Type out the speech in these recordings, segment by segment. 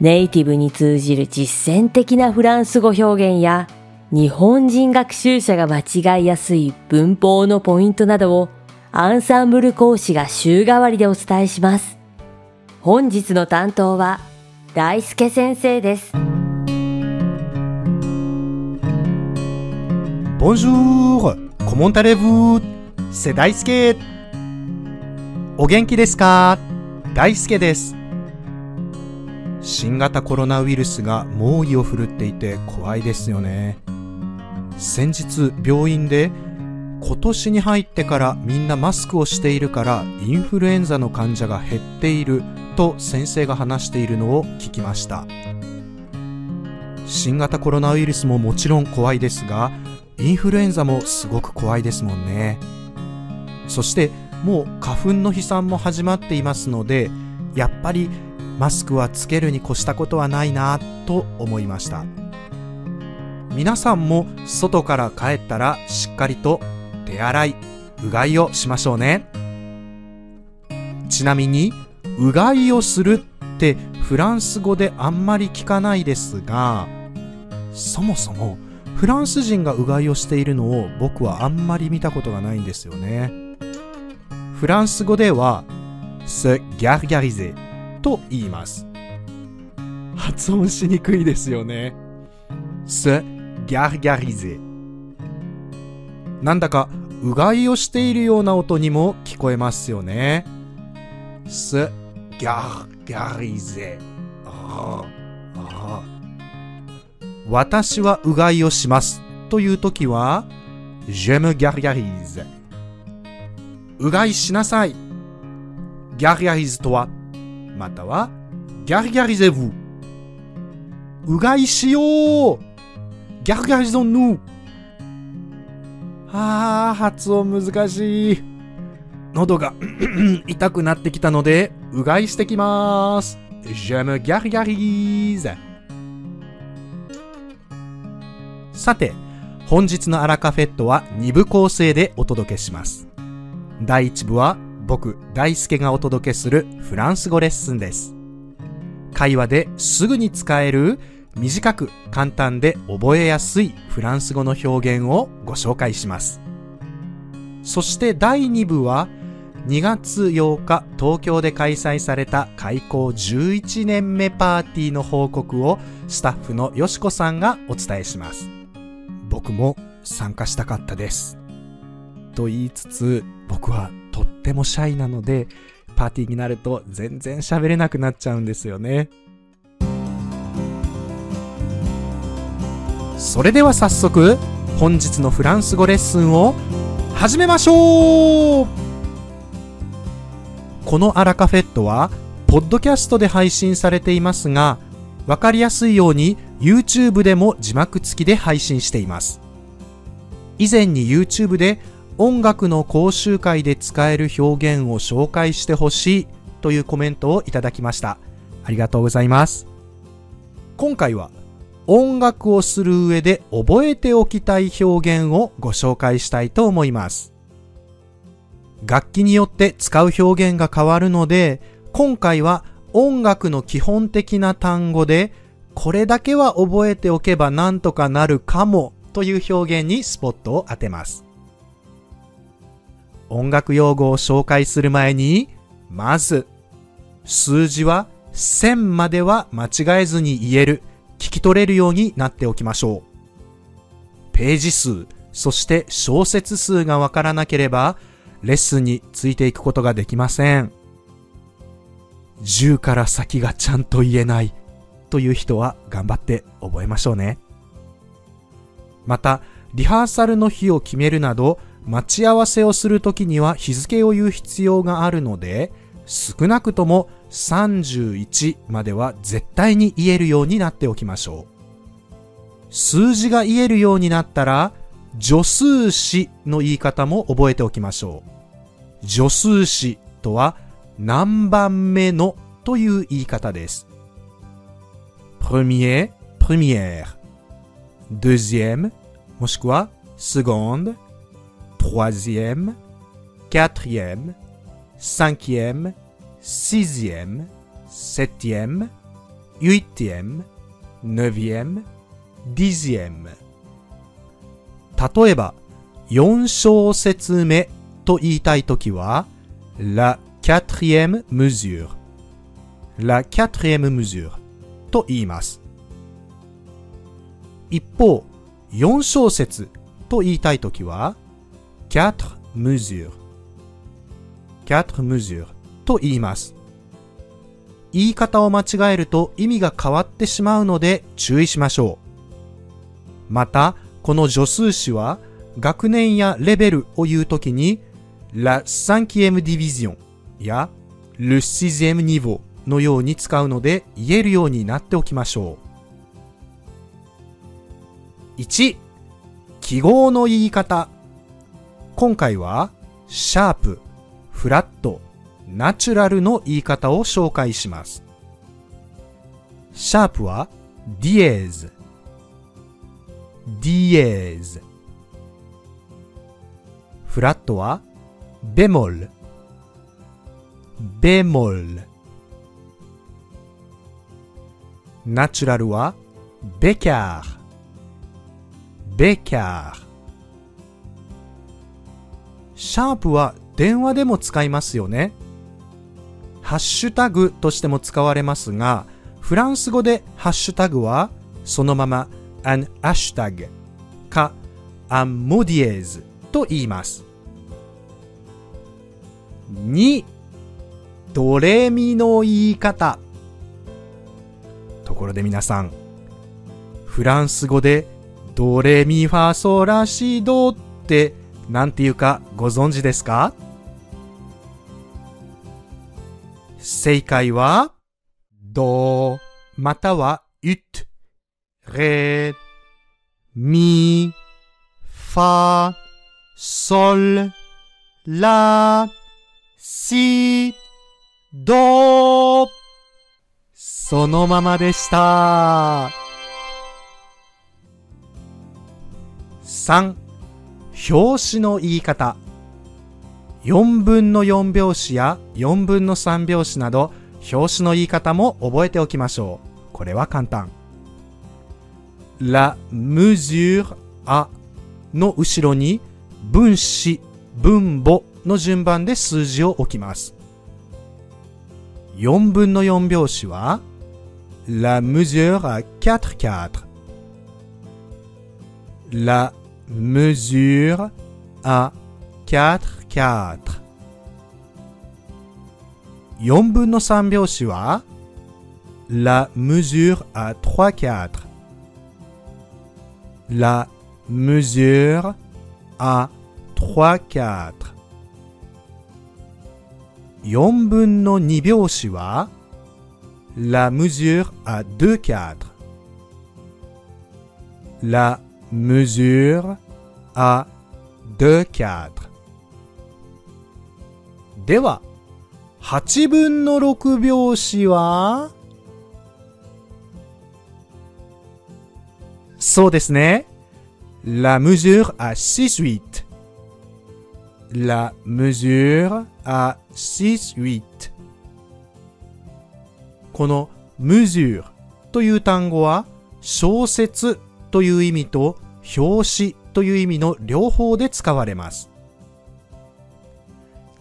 ネイティブに通じる実践的なフランス語表現や日本人学習者が間違いやすい文法のポイントなどをアンサンブル講師が週替わりでお伝えします。本日の担当は大輔先生です。Bonjour! Comment allez-vous? C'est 大輔お元気ですか？大輔です。新型コロナウイルスが猛威を振るっていて怖いですよね。先日病院で今年に入ってからみんなマスクをしているからインフルエンザの患者が減っていると先生が話しているのを聞きました。新型コロナウイルスももちろん怖いですが、インフルエンザもすごく怖いですもんね。そしてもう花粉の飛散も始まっていますので、やっぱりマスクはつけるに越したことはないなと思いました。皆さんも外から帰ったらしっかりと手洗い、うがいをしましょうね。ちなみに、うがいをするってフランス語であんまり聞かないですが、そもそもフランス人がうがいをしているのを僕はあんまり見たことがないんですよね。フランス語では、se gargariser と言います。発音しにくいですよね。se gargariser なんだかうがいをしているような音にも聞こえますよね。se gargariser 私はうがいをしますという時は Je me gargarise うがいしなさい gargarise とはまたは gargarisez-vous うがいしよう。gargarisons-nous あー発音難しい。喉が痛くなってきたのでうがいしてきます。Je me g a r g a r i s さて、本日のアラカフェットは2部構成でお届けします。第1部は僕、大輔がお届けするフランス語レッスンです。会話ですぐに使える短く簡単で覚えやすいフランス語の表現をご紹介します。そして第2部は2月8日東京で開催された開校11年目パーティーの報告をスタッフのよしこさんがお伝えします。僕も参加したかったです。と言いつつ、僕はとってもシャイなので、パーティーになると全然喋れなくなっちゃうんですよね。それでは早速、本日のフランス語レッスンを始めましょうこのアラカフェットは、ポッドキャストで配信されていますが、わかりやすいように YouTube でも字幕付きで配信しています。以前に YouTube で音楽の講習会で使える表現を紹介してほしいというコメントをいただきました。ありがとうございます。今回は音楽をする上で覚えておきたい表現をご紹介したいと思います。楽器によって使う表現が変わるので、今回は音楽の基本的な単語で、これだけは覚えておけばなんとかなるかもという表現にスポットを当てます。音楽用語を紹介する前に、まず、数字は1000までは間違えずに言える、聞き取れるようになっておきましょう。ページ数、そして小節数がわからなければ、レッスンについていくことができません。10から先がちゃんと言えないという人は頑張って覚えましょうね。また、リハーサルの日を決めるなど、待ち合わせをするときには日付を言う必要があるので、少なくとも31までは絶対に言えるようになっておきましょう。数字が言えるようになったら、助数詞の言い方も覚えておきましょう。助数詞とは何番目のという言い方です。premier, première, deuxième, もしくは seconde, troisième, quatrième, cinquième, sixième, septième, huitième, neuvième, dixième 例えば4小節目と言いたいときは la quatrième mesure la quatrième mesure と言います一方4小節と言いたいときは quatre mesures quatre mesures と言います言い方を間違えると意味が変わってしまうので注意しましょう。また、この助数詞は学年やレベルを言うときに La cinquième division や Le sixième niveau のように使うので言えるようになっておきましょう。1、記号の言い方。今回はシャープ、フラット、ナチュラルの言い方を紹介します。シャープは dièse、dièse。フラットは bémol、bémol。ナチュラルは bécarre、ベキャー。シャープは電話でも使いますよね。ハッシュタグとしても使われますが、フランス語でハッシュタグはそのまま an hashtag か an modiez と言います。2、ドレミの言い方。ところで皆さん、フランス語でドレミファソラシドって何て言うかご存知ですか？正解は、ド、または、ユッ、レ、ミ、ファ、ソル、ラ、シ、ド。そのままでした。3. 表紙の言い方。4分の4拍子や4分の3拍子など表紙の言い方も覚えておきましょう。これは簡単。la mesure a の後ろに分子、分母の順番で数字を置きます。4分の4拍子は la mesure à 4 4 la mesure à 4 4 4分の3拍子は La mesure à 3 4 La mesure à 3 4 4分の2拍子は La mesure à 2 4 La mesure à 2 4では、8分の6拍子はそうですね。La mesure à 6-8. La mesure à 6-8. この mesure という単語は小説という意味と表紙という意味の両方で使われます。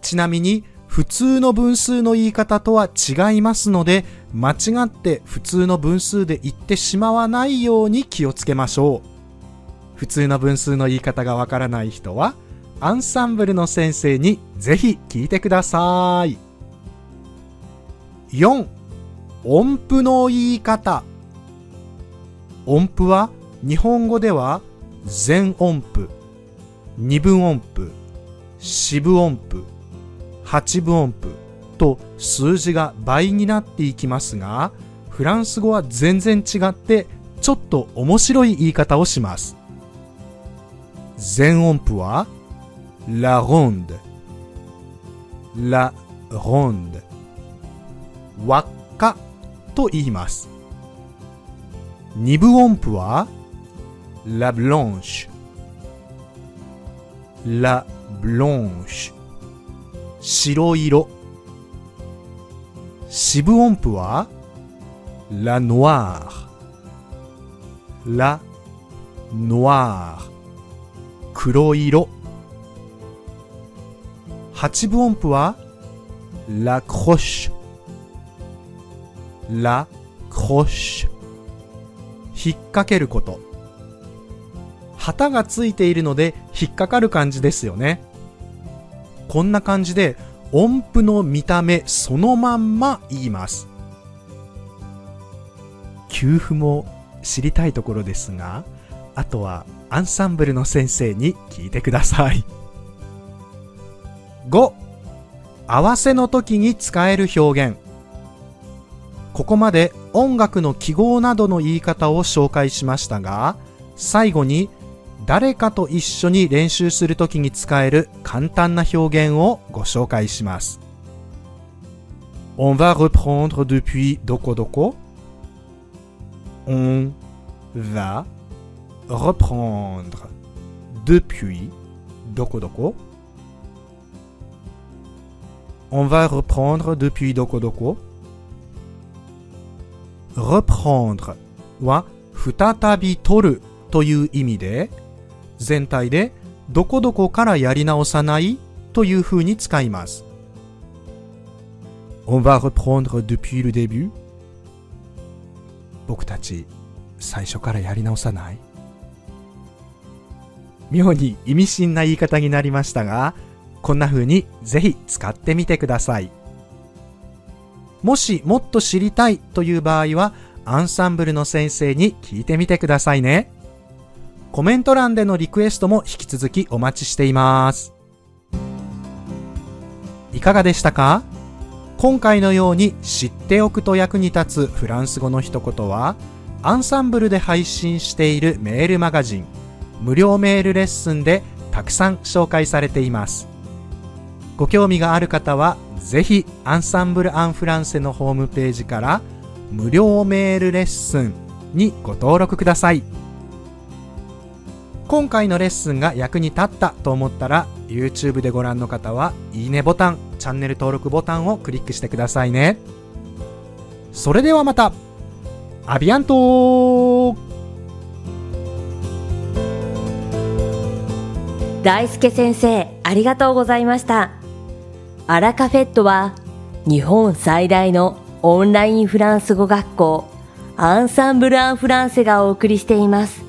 ちなみに普通の分数の言い方とは違いますので間違って普通の分数で言ってしまわないように気をつけましょう。普通の分数の言い方がわからない人はアンサンブルの先生にぜひ聞いてください。4音符の言い方。音符は日本語では全音符二分音符四分音符8分音符と数字が倍になっていきますが、フランス語は全然違ってちょっと面白い言い方をします。全音符は la ronde la ronde 輪っかと言います。二部音符は la blanche la blanche 白色四部音符は la noire la noire 黒色八分音符は la croche la croche 引っ掛けること旗がついているので引っかかる感じですよね。こんな感じで音符の見た目そのまんま言います。給付も知りたいところですがあとはアンサンブルの先生に聞いてください。5合わせの時に使える表現。ここまで音楽の記号などの言い方を紹介しましたが最後に誰かと一緒に練習するときに使える簡単な表現をご紹介します。On va reprendre depuis どこどこ On va reprendre depuis どこどこ On va reprendre depuis どこどこ reprendre は再び取るという意味で全体でどこどこからやり直さないという風に使います。On va reprendre depuis le début 僕たち最初からやり直さない妙に意味深な言い方になりましたが、こんな風にぜひ使ってみてください。もしもっと知りたいという場合は、アンサンブルの先生に聞いてみてくださいね。コメント欄でのリクエストも引き続きお待ちしています。いかがでしたか？今回のように知っておくと役に立つフランス語の一言は、アンサンブルで配信しているメールマガジン、無料メールレッスンでたくさん紹介されています。ご興味がある方は、ぜひアンサンブル・アン・フランセのホームページから無料メールレッスンにご登録ください。今回のレッスンが役に立ったと思ったら YouTube でご覧の方はいいねボタンチャンネル登録ボタンをクリックしてくださいね。それではまたアビアント大輔先生ありがとうございました。アラカフェットは日本最大のオンラインフランス語学校アンサンブル・アン・フランセがお送りしています。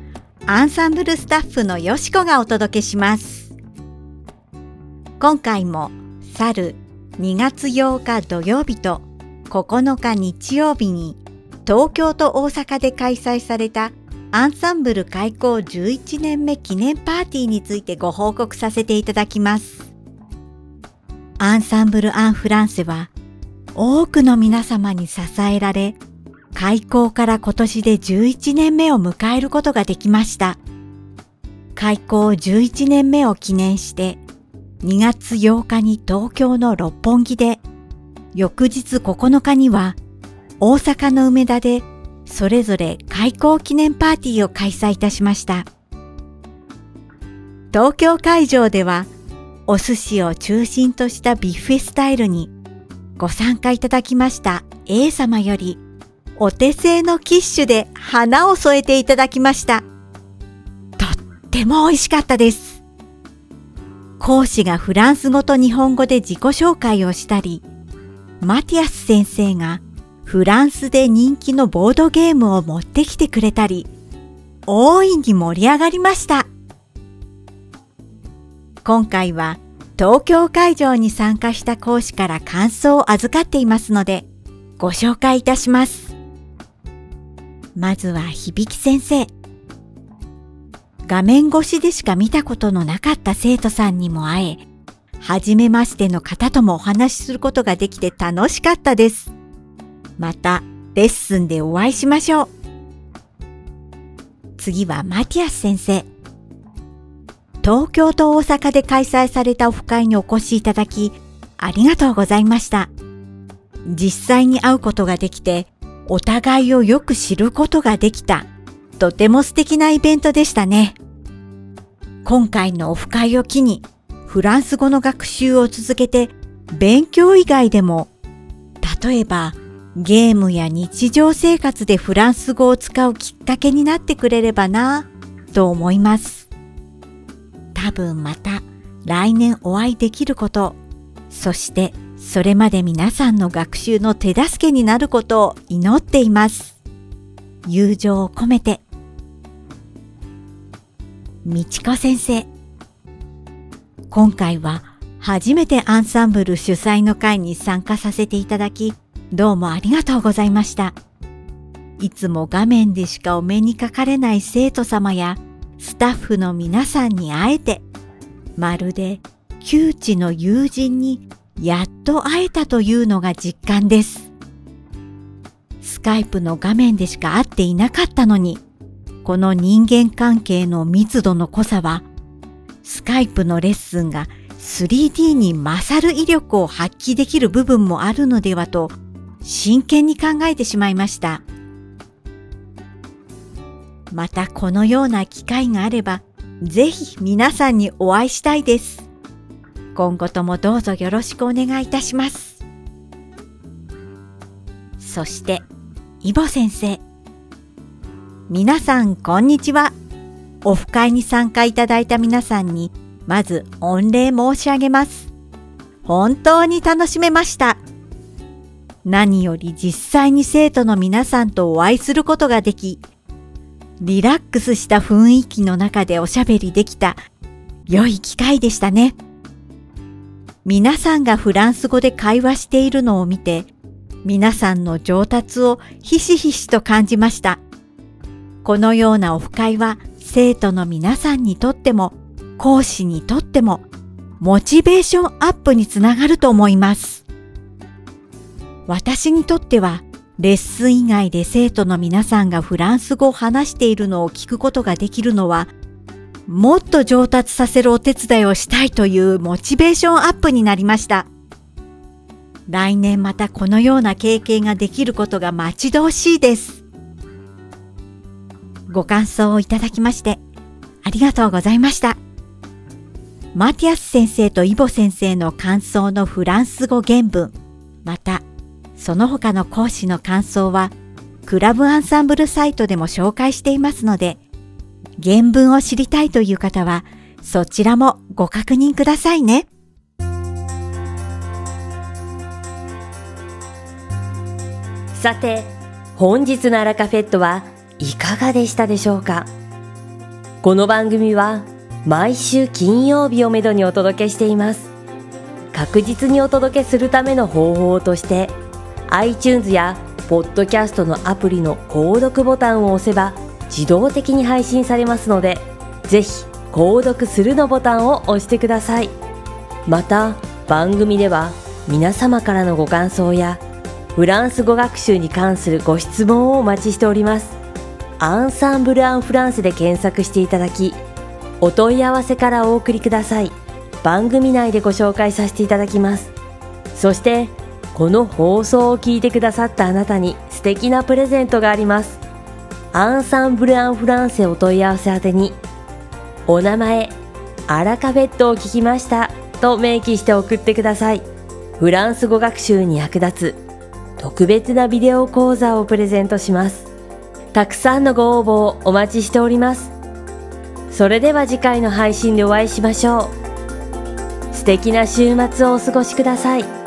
アンサンブルスタッフのよしこがお届けします。今回も去る2月8日土曜日と9日日曜日に東京と大阪で開催されたアンサンブル開校11年目記念パーティーについてご報告させていただきます。アンサンブル・アン・フランセは多くの皆様に支えられ開校から今年で11年目を迎えることができました。開校11年目を記念して2月8日に東京の六本木で、翌日9日には大阪の梅田でそれぞれ開校記念パーティーを開催いたしました。東京会場ではお寿司を中心としたビュッフェスタイルにご参加いただきました A 様よりお手製のキッシュで花を添えていただきました。とっても美味しかったです。講師がフランス語と日本語で自己紹介をしたり、マティアス先生がフランスで人気のボードゲームを持ってきてくれたり、大いに盛り上がりました。今回は東京会場に参加した講師から感想を預かっていますので、ご紹介いたします。まずは響先生。画面越しでしか見たことのなかった生徒さんにも会え、はじめましての方ともお話しすることができて楽しかったです。またレッスンでお会いしましょう。次はマティアス先生。東京と大阪で開催されたオフ会にお越しいただき、ありがとうございました。実際に会うことができて、お互いをよく知ることができた、とても素敵なイベントでしたね。今回のオフ会を機に、フランス語の学習を続けて、勉強以外でも、例えば、ゲームや日常生活でフランス語を使うきっかけになってくれればなと思います。多分また来年お会いできること、そしてそれまで皆さんの学習の手助けになることを祈っています。友情を込めて。みちこ先生。今回は初めてアンサンブル主催の会に参加させていただき、どうもありがとうございました。いつも画面でしかお目にかかれない生徒様やスタッフの皆さんに会えて、まるで窮地の友人にやっと会えたというのが実感です。スカイプの画面でしか会っていなかったのに、この人間関係の密度の濃さは、スカイプのレッスンが 3D に勝る威力を発揮できる部分もあるのではと真剣に考えてしまいました。またこのような機会があれば、ぜひ皆さんにお会いしたいです。今後ともどうぞよろしくお願いいたします。そして、イボ先生。皆さん、こんにちは。オフ会に参加いただいた皆さんに、まず御礼申し上げます。本当に楽しめました。何より実際に生徒の皆さんとお会いすることができ、リラックスした雰囲気の中でおしゃべりできた良い機会でしたね。皆さんがフランス語で会話しているのを見て、皆さんの上達をひしひしと感じました。このようなオフ会は生徒の皆さんにとっても講師にとってもモチベーションアップにつながると思います。私にとってはレッスン以外で生徒の皆さんがフランス語を話しているのを聞くことができるのはもっと上達させるお手伝いをしたいというモチベーションアップになりました。来年またこのような経験ができることが待ち遠しいです。ご感想をいただきましてありがとうございました。マティアス先生とイボ先生の感想のフランス語原文、またその他の講師の感想はクラブアンサンブルサイトでも紹介していますので、原文を知りたいという方はそちらもご確認くださいね。さて、本日のアラカフェットはいかがでしたでしょうか？この番組は毎週金曜日をめどにお届けしています。確実にお届けするための方法として、iTunes やポッドキャストのアプリの購読ボタンを押せば自動的に配信されますので、ぜひ購読するのボタンを押してください。また、番組では皆様からのご感想やフランス語学習に関するご質問をお待ちしております。アンサンブル・アン・フランスで検索していただき、お問い合わせからお送りください。番組内でご紹介させていただきます。そして、この放送を聞いてくださったあなたに素敵なプレゼントがあります。アンサンブル・アン・フランセお問い合わせ宛てに、お名前、アラカフェットを聞きましたと明記して送ってください。フランス語学習に役立つ特別なビデオ講座をプレゼントします。たくさんのご応募をお待ちしております。それでは次回の配信でお会いしましょう。素敵な週末をお過ごしください。